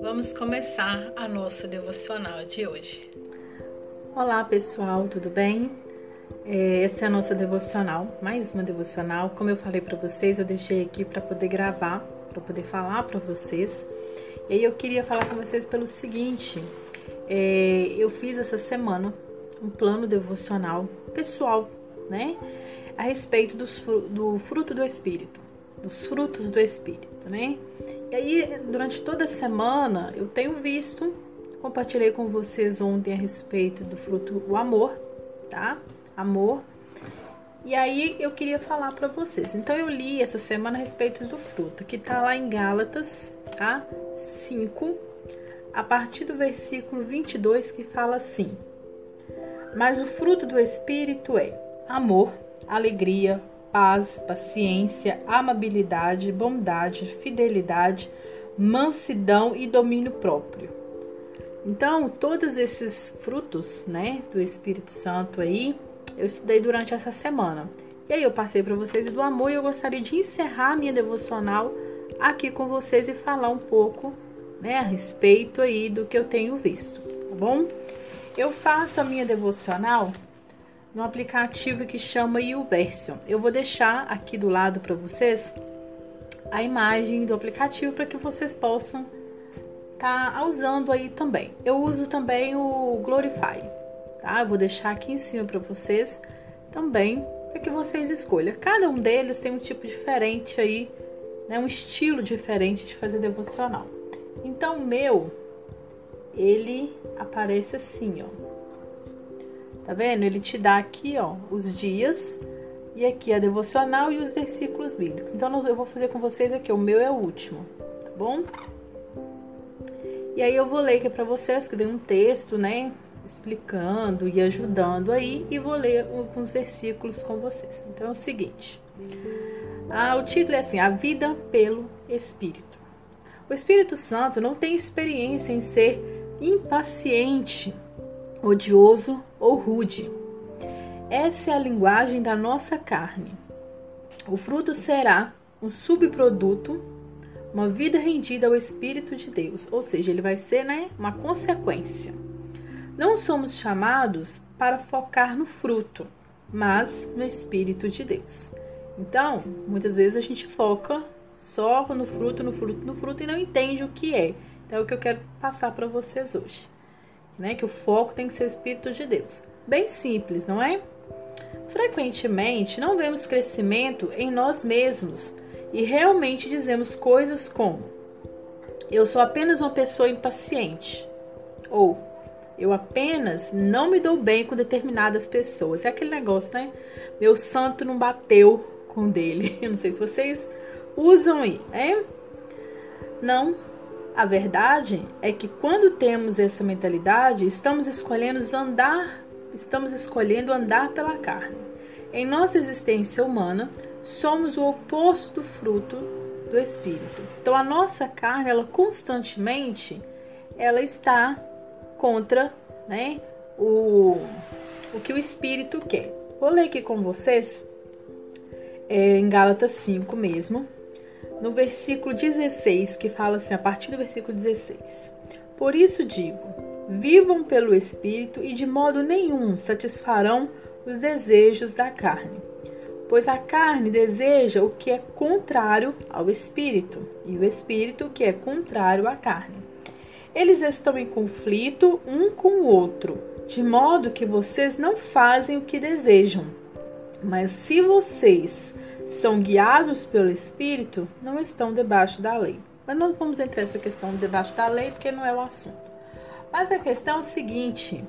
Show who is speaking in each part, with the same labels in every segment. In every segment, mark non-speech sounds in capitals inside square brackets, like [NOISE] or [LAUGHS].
Speaker 1: Vamos começar a nossa devocional de hoje.
Speaker 2: Olá pessoal, tudo bem? É, essa é a nossa devocional, mais uma devocional. Como eu falei para vocês, eu deixei aqui para poder gravar, para poder falar para vocês. E aí eu queria falar com vocês pelo seguinte: é, eu fiz essa semana um plano devocional pessoal, né? A respeito do fruto do Espírito, dos frutos do Espírito, né? E aí, durante toda a semana, eu tenho visto, compartilhei com vocês ontem a respeito do fruto, o amor, tá? Amor. E aí eu queria falar para vocês. Então eu li essa semana a respeito do fruto, que tá lá em Gálatas, tá? 5, a partir do versículo 22, que fala assim: Mas o fruto do espírito é amor, alegria, paz, paciência, amabilidade, bondade, fidelidade, mansidão e domínio próprio. Então, todos esses frutos, né, do Espírito Santo aí, eu estudei durante essa semana. E aí eu passei para vocês do amor e eu gostaria de encerrar minha devocional aqui com vocês e falar um pouco, né, a respeito aí do que eu tenho visto, tá bom? Eu faço a minha devocional no aplicativo que chama YouVersion. Eu vou deixar aqui do lado para vocês a imagem do aplicativo para que vocês possam estar tá usando aí também. Eu uso também o Glorify, tá? Eu vou deixar aqui em cima para vocês também para que vocês escolham. Cada um deles tem um tipo diferente aí, né? Um estilo diferente de fazer devocional. Então o meu ele aparece assim, ó. Tá vendo? Ele te dá aqui, ó, os dias e aqui a devocional e os versículos bíblicos. Então eu vou fazer com vocês aqui, o meu é o último, tá bom? E aí eu vou ler aqui para vocês, que dei um texto, né, explicando e ajudando aí e vou ler alguns versículos com vocês. Então é o seguinte: ah, o título é assim: A vida pelo Espírito. O Espírito Santo não tem experiência em ser impaciente odioso ou rude. Essa é a linguagem da nossa carne. O fruto será um subproduto, uma vida rendida ao Espírito de Deus, ou seja, ele vai ser né, uma consequência. Não somos chamados para focar no fruto, mas no Espírito de Deus. Então, muitas vezes a gente foca só no fruto, no fruto, no fruto e não entende o que é. Então, é o que eu quero passar para vocês hoje né? Que o foco tem que ser o Espírito de Deus. Bem simples, não é? Frequentemente não vemos crescimento em nós mesmos e realmente dizemos coisas como: Eu sou apenas uma pessoa impaciente. Ou eu apenas não me dou bem com determinadas pessoas. É aquele negócio, né? Meu santo não bateu com dele. [LAUGHS] Eu não sei se vocês usam aí, né? Não a verdade é que quando temos essa mentalidade, estamos escolhendo andar, estamos escolhendo andar pela carne. Em nossa existência humana, somos o oposto do fruto do espírito. Então a nossa carne, ela constantemente ela está contra, né, o o que o espírito quer. Vou ler aqui com vocês é, em Gálatas 5 mesmo, no versículo 16, que fala assim, a partir do versículo 16: Por isso digo: vivam pelo Espírito e de modo nenhum satisfarão os desejos da carne. Pois a carne deseja o que é contrário ao Espírito, e o Espírito o que é contrário à carne. Eles estão em conflito um com o outro, de modo que vocês não fazem o que desejam. Mas se vocês são guiados pelo Espírito não estão debaixo da lei. Mas nós vamos entrar nessa questão debaixo da lei porque não é o assunto. Mas a questão é o seguinte: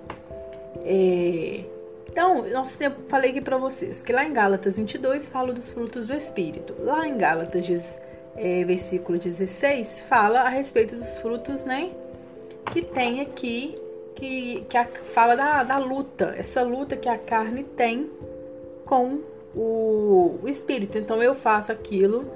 Speaker 2: é, então, eu falei aqui para vocês que lá em Gálatas 22 fala dos frutos do Espírito. Lá em Gálatas, é, versículo 16, fala a respeito dos frutos, né? Que tem aqui, que, que a, fala da, da luta, essa luta que a carne tem com o, o espírito. Então eu faço aquilo,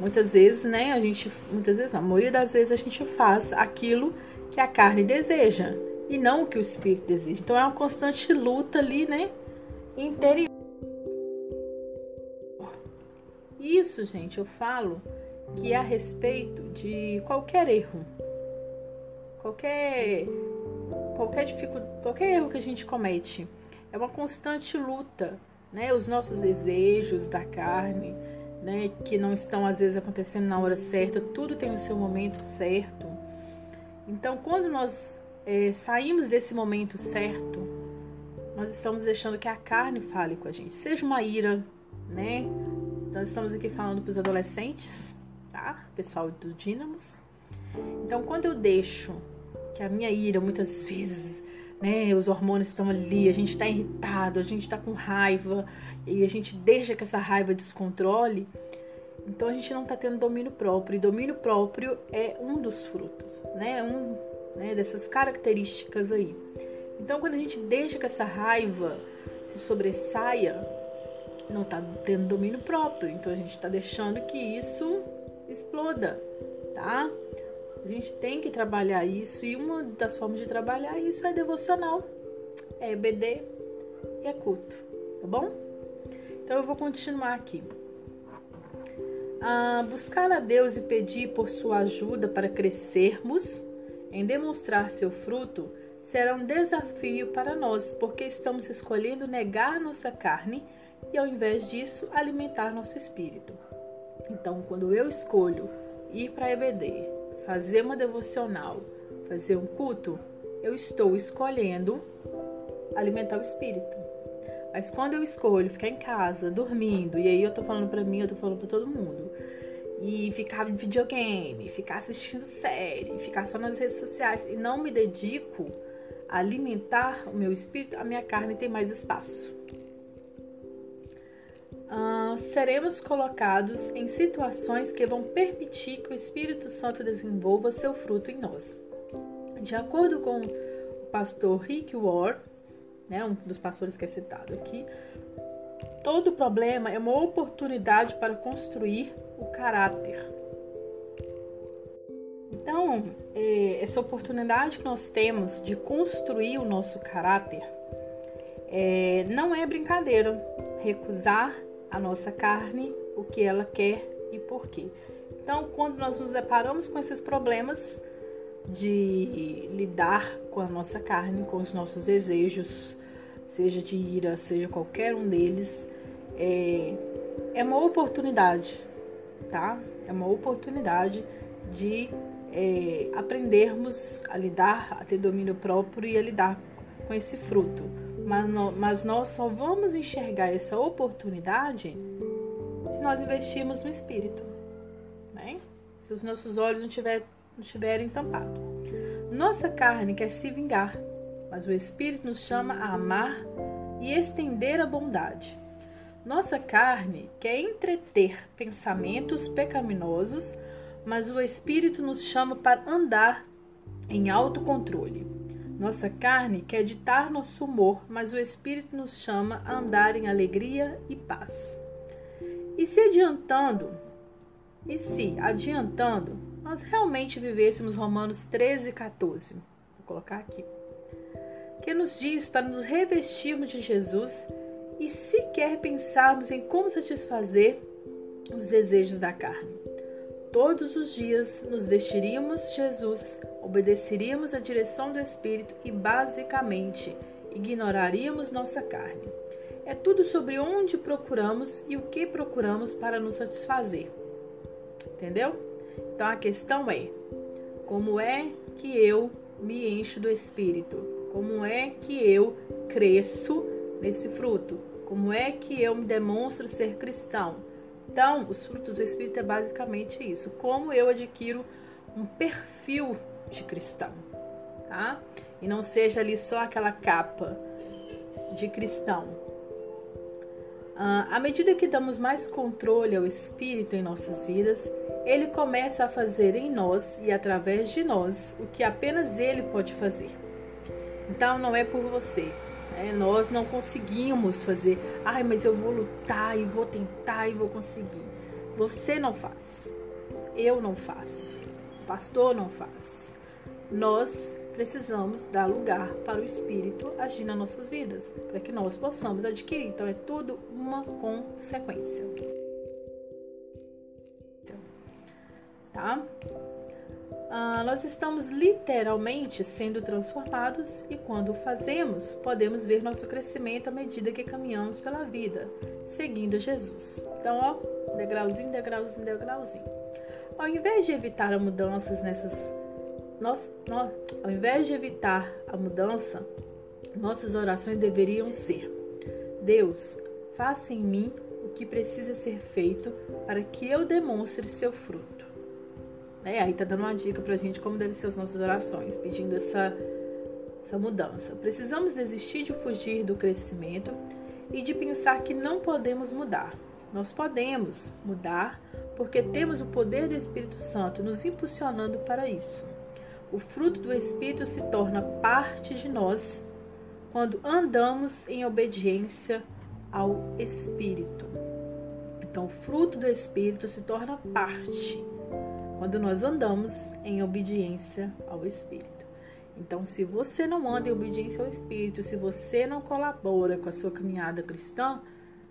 Speaker 2: muitas vezes, né? A gente, muitas vezes, a maioria das vezes a gente faz aquilo que a carne deseja e não o que o espírito deseja. Então é uma constante luta ali, né? Interior. Isso, gente, eu falo que é a respeito de qualquer erro, qualquer qualquer dificuldade, qualquer erro que a gente comete. É uma constante luta, né? Os nossos desejos da carne, né, que não estão às vezes acontecendo na hora certa, tudo tem o seu momento certo. Então, quando nós é, saímos desse momento certo, nós estamos deixando que a carne fale com a gente. Seja uma ira, né? Nós estamos aqui falando para os adolescentes, tá? Pessoal do Dínamos. Então, quando eu deixo que a minha ira, muitas [LAUGHS] vezes, né? Os hormônios estão ali, a gente está irritado, a gente está com raiva e a gente deixa que essa raiva descontrole. Então a gente não está tendo domínio próprio. E domínio próprio é um dos frutos, né? Um né, dessas características aí. Então quando a gente deixa que essa raiva se sobressaia, não está tendo domínio próprio. Então a gente está deixando que isso exploda, tá? A gente tem que trabalhar isso e uma das formas de trabalhar isso é devocional, é EBD e é culto, tá bom? Então eu vou continuar aqui. Ah, buscar a Deus e pedir por sua ajuda para crescermos em demonstrar seu fruto será um desafio para nós, porque estamos escolhendo negar nossa carne e, ao invés disso, alimentar nosso espírito. Então, quando eu escolho ir para EBD, fazer uma devocional, fazer um culto, eu estou escolhendo alimentar o espírito. Mas quando eu escolho ficar em casa, dormindo, e aí eu tô falando pra mim, eu tô falando pra todo mundo, e ficar em videogame, ficar assistindo série, ficar só nas redes sociais e não me dedico a alimentar o meu espírito, a minha carne tem mais espaço. Uh, seremos colocados em situações que vão permitir que o Espírito Santo desenvolva seu fruto em nós. De acordo com o pastor Rick Ward, né, um dos pastores que é citado aqui, todo problema é uma oportunidade para construir o caráter. Então, é, essa oportunidade que nós temos de construir o nosso caráter é, não é brincadeira. Recusar a nossa carne, o que ela quer e por quê. Então, quando nós nos deparamos com esses problemas de lidar com a nossa carne, com os nossos desejos, seja de ira, seja qualquer um deles, é, é uma oportunidade, tá? É uma oportunidade de é, aprendermos a lidar, a ter domínio próprio e a lidar com esse fruto. Mas, no, mas nós só vamos enxergar essa oportunidade se nós investirmos no espírito, né? Se os nossos olhos não, tiver, não estiverem tampados. Nossa carne quer se vingar, mas o espírito nos chama a amar e estender a bondade. Nossa carne quer entreter pensamentos pecaminosos, mas o espírito nos chama para andar em autocontrole. Nossa carne quer ditar nosso humor, mas o Espírito nos chama a andar em alegria e paz. E se adiantando, e se adiantando, nós realmente vivêssemos Romanos 13, 14, vou colocar aqui, que nos diz para nos revestirmos de Jesus e sequer pensarmos em como satisfazer os desejos da carne. Todos os dias nos vestiríamos Jesus, obedeceríamos a direção do Espírito e, basicamente, ignoraríamos nossa carne. É tudo sobre onde procuramos e o que procuramos para nos satisfazer. Entendeu? Então a questão é: como é que eu me encho do Espírito? Como é que eu cresço nesse fruto? Como é que eu me demonstro ser cristão? Então, os frutos do Espírito é basicamente isso. Como eu adquiro um perfil de cristão, tá? E não seja ali só aquela capa de cristão. Ah, à medida que damos mais controle ao Espírito em nossas vidas, ele começa a fazer em nós e através de nós o que apenas ele pode fazer. Então, não é por você, é, nós não conseguimos fazer, ai, mas eu vou lutar e vou tentar e vou conseguir. Você não faz, eu não faço, o pastor não faz. Nós precisamos dar lugar para o Espírito agir nas nossas vidas, para que nós possamos adquirir. Então é tudo uma consequência. tá? Ah, nós estamos literalmente sendo transformados e quando o fazemos, podemos ver nosso crescimento à medida que caminhamos pela vida, seguindo Jesus. Então, ó, degrauzinho, degrauzinho, degrauzinho. Ao invés de evitar mudanças nessas nós, nós, ao invés de evitar a mudança, nossas orações deveriam ser: Deus, faça em mim o que precisa ser feito para que eu demonstre seu fruto. É, aí tá dando uma dica pra gente como devem ser as nossas orações, pedindo essa, essa mudança. Precisamos desistir de fugir do crescimento e de pensar que não podemos mudar. Nós podemos mudar porque temos o poder do Espírito Santo nos impulsionando para isso. O fruto do Espírito se torna parte de nós quando andamos em obediência ao Espírito. Então, o fruto do Espírito se torna parte quando nós andamos em obediência ao Espírito. Então, se você não anda em obediência ao Espírito, se você não colabora com a sua caminhada cristã,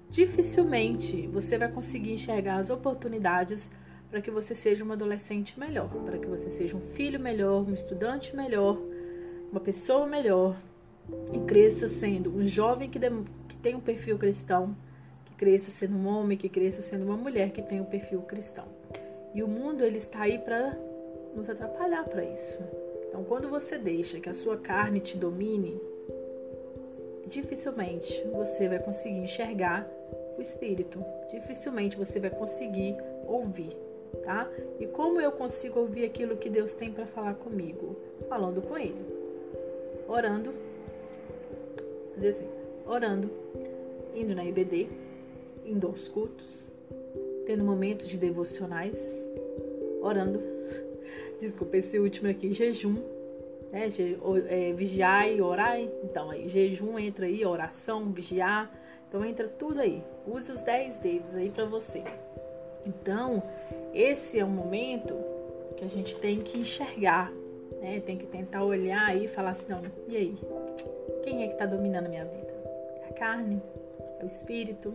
Speaker 2: dificilmente você vai conseguir enxergar as oportunidades para que você seja um adolescente melhor, para que você seja um filho melhor, um estudante melhor, uma pessoa melhor e cresça sendo um jovem que, que tem um perfil cristão, que cresça sendo um homem, que cresça sendo uma mulher que tem um perfil cristão. E o mundo ele está aí para nos atrapalhar para isso. Então, quando você deixa que a sua carne te domine, dificilmente você vai conseguir enxergar o espírito. Dificilmente você vai conseguir ouvir, tá? E como eu consigo ouvir aquilo que Deus tem para falar comigo? Falando com Ele, orando, assim, orando, indo na IBD, indo aos cultos, tendo momentos de devocionais, orando. [LAUGHS] Desculpa, esse último aqui, jejum, né? Je, é, vigiar e orar. Então, aí, jejum entra aí, oração, vigiar. Então, entra tudo aí. Use os 10 dedos aí para você. Então, esse é um momento que a gente tem que enxergar, né? Tem que tentar olhar aí e falar assim: não, e aí? Quem é que está dominando a minha vida? É a carne? É o espírito?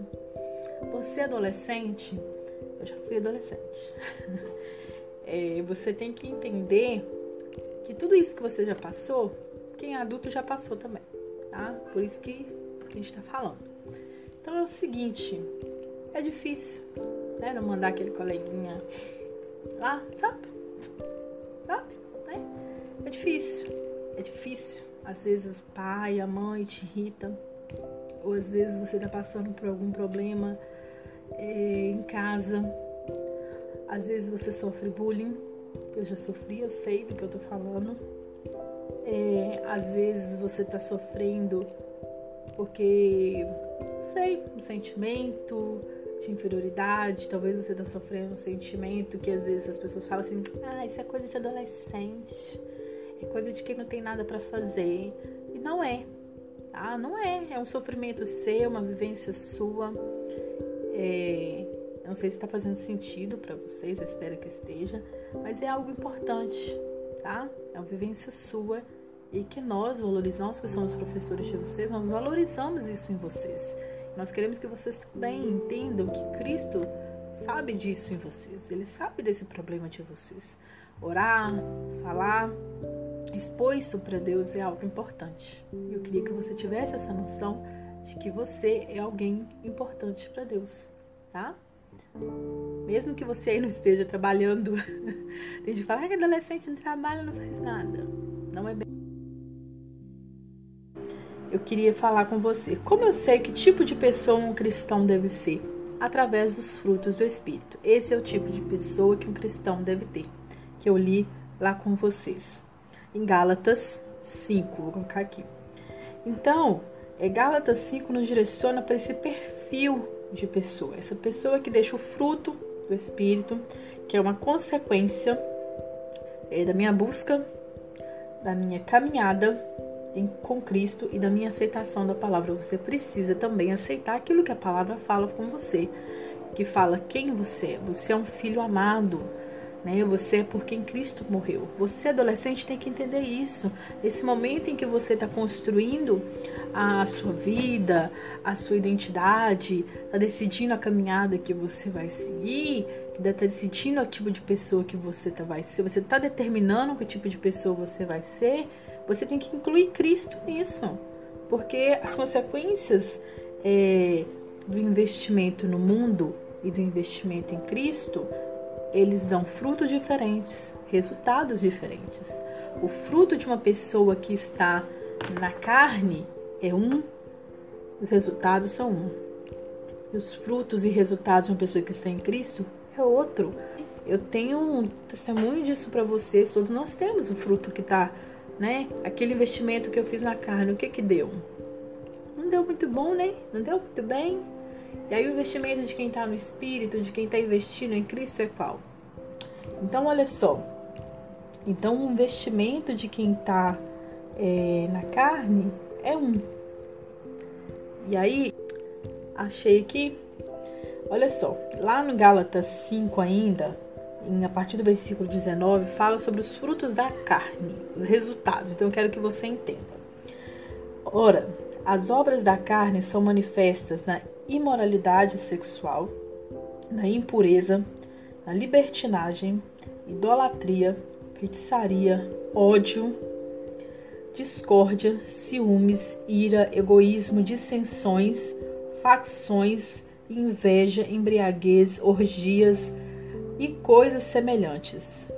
Speaker 2: Você, adolescente, eu já fui adolescente. [LAUGHS] é, você tem que entender que tudo isso que você já passou, quem é adulto já passou também, tá? Por isso que a gente está falando. Então é o seguinte, é difícil, né? Não mandar aquele coleguinha lá, tá? Tá? Né? É difícil, é difícil. Às vezes o pai, a mãe te irritam, ou às vezes você está passando por algum problema em casa. Às vezes você sofre bullying, eu já sofri, eu sei do que eu tô falando. É, às vezes você tá sofrendo porque, sei, um sentimento de inferioridade, talvez você tá sofrendo um sentimento que às vezes as pessoas falam assim: ah, isso é coisa de adolescente, é coisa de quem não tem nada para fazer. E não é, tá? Não é, é um sofrimento seu, uma vivência sua. É, não sei se está fazendo sentido para vocês, eu espero que esteja, mas é algo importante, tá? É uma vivência sua e que nós valorizamos, que somos professores de vocês, nós valorizamos isso em vocês. Nós queremos que vocês também entendam que Cristo sabe disso em vocês, ele sabe desse problema de vocês. Orar, falar, expor isso para Deus é algo importante. Eu queria que você tivesse essa noção de que você é alguém importante para Deus, tá? Mesmo que você aí não esteja trabalhando, [LAUGHS] tem gente que falar que adolescente não trabalha, não faz nada. Não é bem. Eu queria falar com você. Como eu sei que tipo de pessoa um cristão deve ser? Através dos frutos do Espírito. Esse é o tipo de pessoa que um cristão deve ter, que eu li lá com vocês. Em Gálatas 5, vou colocar aqui. Então, é, Gálatas 5 nos direciona para esse perfil de pessoa. Essa pessoa que deixa o fruto do Espírito, que é uma consequência é, da minha busca, da minha caminhada com Cristo e da minha aceitação da palavra. Você precisa também aceitar aquilo que a palavra fala com você, que fala quem você é. Você é um filho amado né? Você é por quem Cristo morreu. Você, adolescente, tem que entender isso. Esse momento em que você está construindo a sua vida, a sua identidade, está decidindo a caminhada que você vai seguir, está decidindo o tipo de pessoa que você tá, vai ser, você está determinando que tipo de pessoa você vai ser, você tem que incluir Cristo nisso. Porque as consequências é, do investimento no mundo e do investimento em Cristo, eles dão frutos diferentes, resultados diferentes. O fruto de uma pessoa que está na carne é um, os resultados são um. E os frutos e resultados de uma pessoa que está em Cristo é outro. Eu tenho um testemunho disso para vocês. Todos nós temos o fruto que está, né? Aquele investimento que eu fiz na carne, o que que deu? Não deu muito bom, né? Não deu muito bem. E aí o investimento de quem está no Espírito, de quem está investindo em Cristo é qual? Então, olha só. Então, o investimento de quem está é, na carne é um. E aí, achei que, olha só, lá no Gálatas 5 ainda, em, a partir do versículo 19, fala sobre os frutos da carne, os resultados. Então, eu quero que você entenda. Ora, as obras da carne são manifestas na imoralidade sexual, na impureza, na libertinagem, idolatria, feitiçaria, ódio, discórdia, ciúmes, ira, egoísmo, dissensões, facções, inveja, embriaguez, orgias e coisas semelhantes.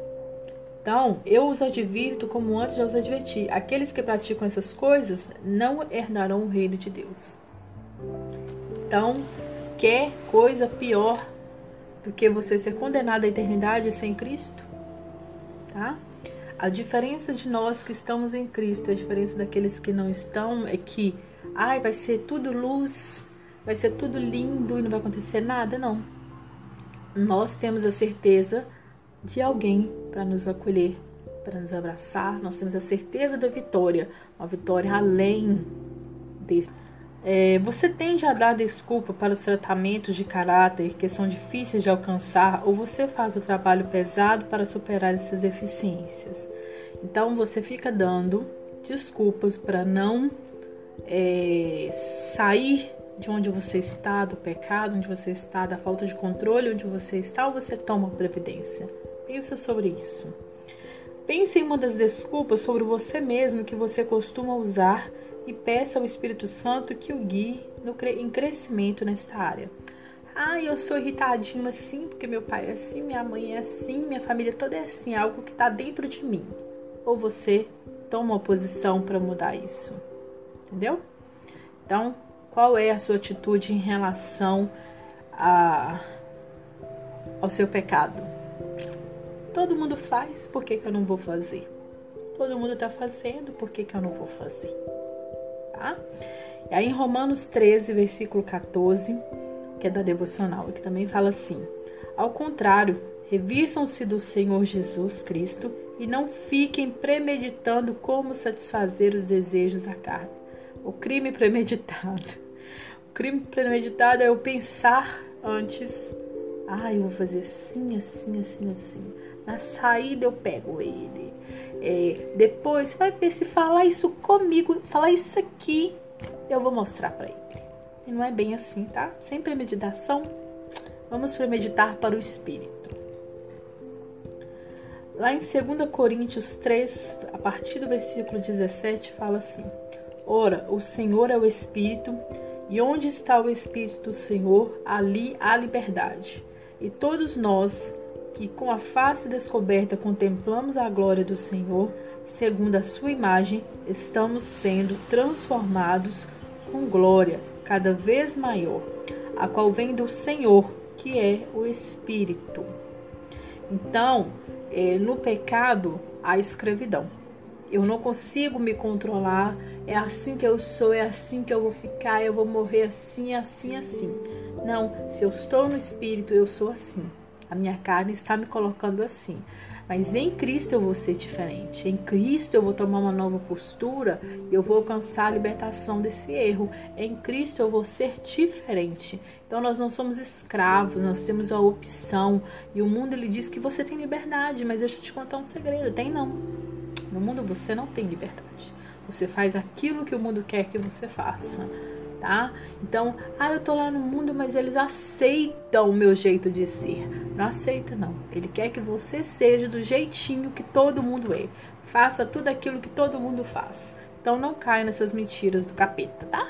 Speaker 2: Então, eu os advirto como antes já os adverti: aqueles que praticam essas coisas não herdarão o reino de Deus. Então, quer coisa pior do que você ser condenado à eternidade sem Cristo? Tá? A diferença de nós que estamos em Cristo, a diferença daqueles que não estão, é que, ai, vai ser tudo luz, vai ser tudo lindo e não vai acontecer nada, não. Nós temos a certeza de alguém para nos acolher, para nos abraçar. Nós temos a certeza da vitória, uma vitória além desse. É, você tende a dar desculpa para os tratamentos de caráter que são difíceis de alcançar ou você faz o trabalho pesado para superar essas deficiências? Então você fica dando desculpas para não é, sair de onde você está, do pecado, onde você está, da falta de controle, onde você está, ou você toma previdência? Pensa sobre isso. Pense em uma das desculpas sobre você mesmo que você costuma usar e peça ao Espírito Santo que o guie no, em crescimento nesta área. Ah, eu sou irritadinho assim porque meu pai é assim, minha mãe é assim, minha família toda é assim, é algo que está dentro de mim. Ou você toma uma posição para mudar isso. Entendeu? Então, qual é a sua atitude em relação a, ao seu pecado? Todo mundo faz, por que, que eu não vou fazer? Todo mundo está fazendo, por que, que eu não vou fazer? Tá? E aí em Romanos 13, versículo 14, que é da devocional, que também fala assim: Ao contrário, revistam-se do Senhor Jesus Cristo e não fiquem premeditando como satisfazer os desejos da carne. O crime premeditado. O crime premeditado é eu pensar antes, ah, eu vou fazer assim, assim, assim, assim. Na saída eu pego ele é, depois vai ver se falar isso comigo, falar isso aqui, eu vou mostrar para ele. E não é bem assim, tá? Sem premeditação, vamos premeditar para o Espírito. Lá em 2 Coríntios 3, a partir do versículo 17, fala assim: Ora, o Senhor é o Espírito, e onde está o Espírito do Senhor, ali há liberdade. E todos nós que com a face descoberta contemplamos a glória do Senhor, segundo a sua imagem, estamos sendo transformados com glória cada vez maior, a qual vem do Senhor, que é o Espírito. Então, é, no pecado, há escravidão. Eu não consigo me controlar, é assim que eu sou, é assim que eu vou ficar, eu vou morrer assim, assim, assim. Não, se eu estou no Espírito, eu sou assim. A minha carne está me colocando assim. Mas em Cristo eu vou ser diferente. Em Cristo eu vou tomar uma nova postura e eu vou alcançar a libertação desse erro. Em Cristo eu vou ser diferente. Então nós não somos escravos, nós temos a opção. E o mundo ele diz que você tem liberdade, mas deixa eu te contar um segredo, tem não. No mundo você não tem liberdade. Você faz aquilo que o mundo quer que você faça tá? Então, ah, eu tô lá no mundo, mas eles aceitam o meu jeito de ser. Não aceita, não. Ele quer que você seja do jeitinho que todo mundo é. Faça tudo aquilo que todo mundo faz. Então não caia nessas mentiras do capeta, tá?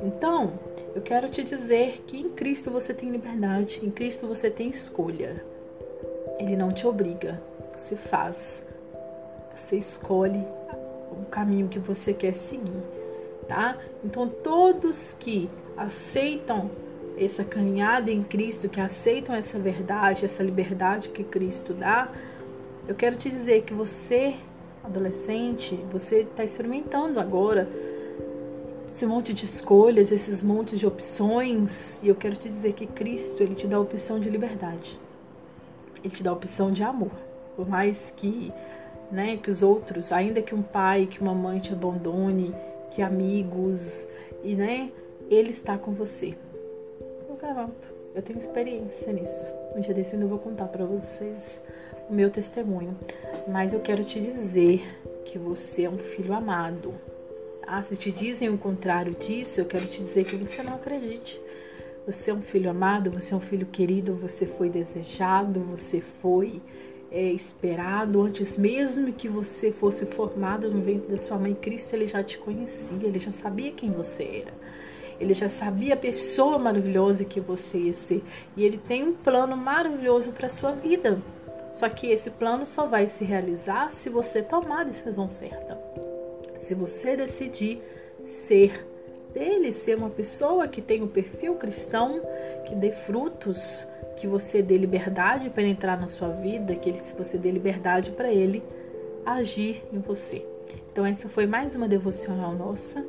Speaker 2: Então, eu quero te dizer que em Cristo você tem liberdade, em Cristo você tem escolha. Ele não te obriga, você faz. Você escolhe o caminho que você quer seguir, tá? Então, todos que aceitam essa caminhada em Cristo, que aceitam essa verdade, essa liberdade que Cristo dá, eu quero te dizer que você, adolescente, você está experimentando agora esse monte de escolhas, esses montes de opções, e eu quero te dizer que Cristo, ele te dá a opção de liberdade. Ele te dá a opção de amor. Por mais que, né, que os outros, ainda que um pai, que uma mãe te abandone, que amigos, e né, ele está com você. Eu garanto, eu tenho experiência nisso. Um dia desse eu vou contar para vocês o meu testemunho, mas eu quero te dizer que você é um filho amado. Ah, se te dizem o contrário disso, eu quero te dizer que você não acredite. Você é um filho amado, você é um filho querido, você foi desejado, você foi é, esperado antes mesmo que você fosse formado no ventre da sua mãe. Cristo ele já te conhecia, ele já sabia quem você era. Ele já sabia a pessoa maravilhosa que você ia ser. E ele tem um plano maravilhoso para sua vida. Só que esse plano só vai se realizar se você tomar a decisão certa. Se você decidir ser dele, ser uma pessoa que tem um perfil cristão, que dê frutos, que você dê liberdade para entrar na sua vida, que ele, se você dê liberdade para ele agir em você. Então essa foi mais uma devocional nossa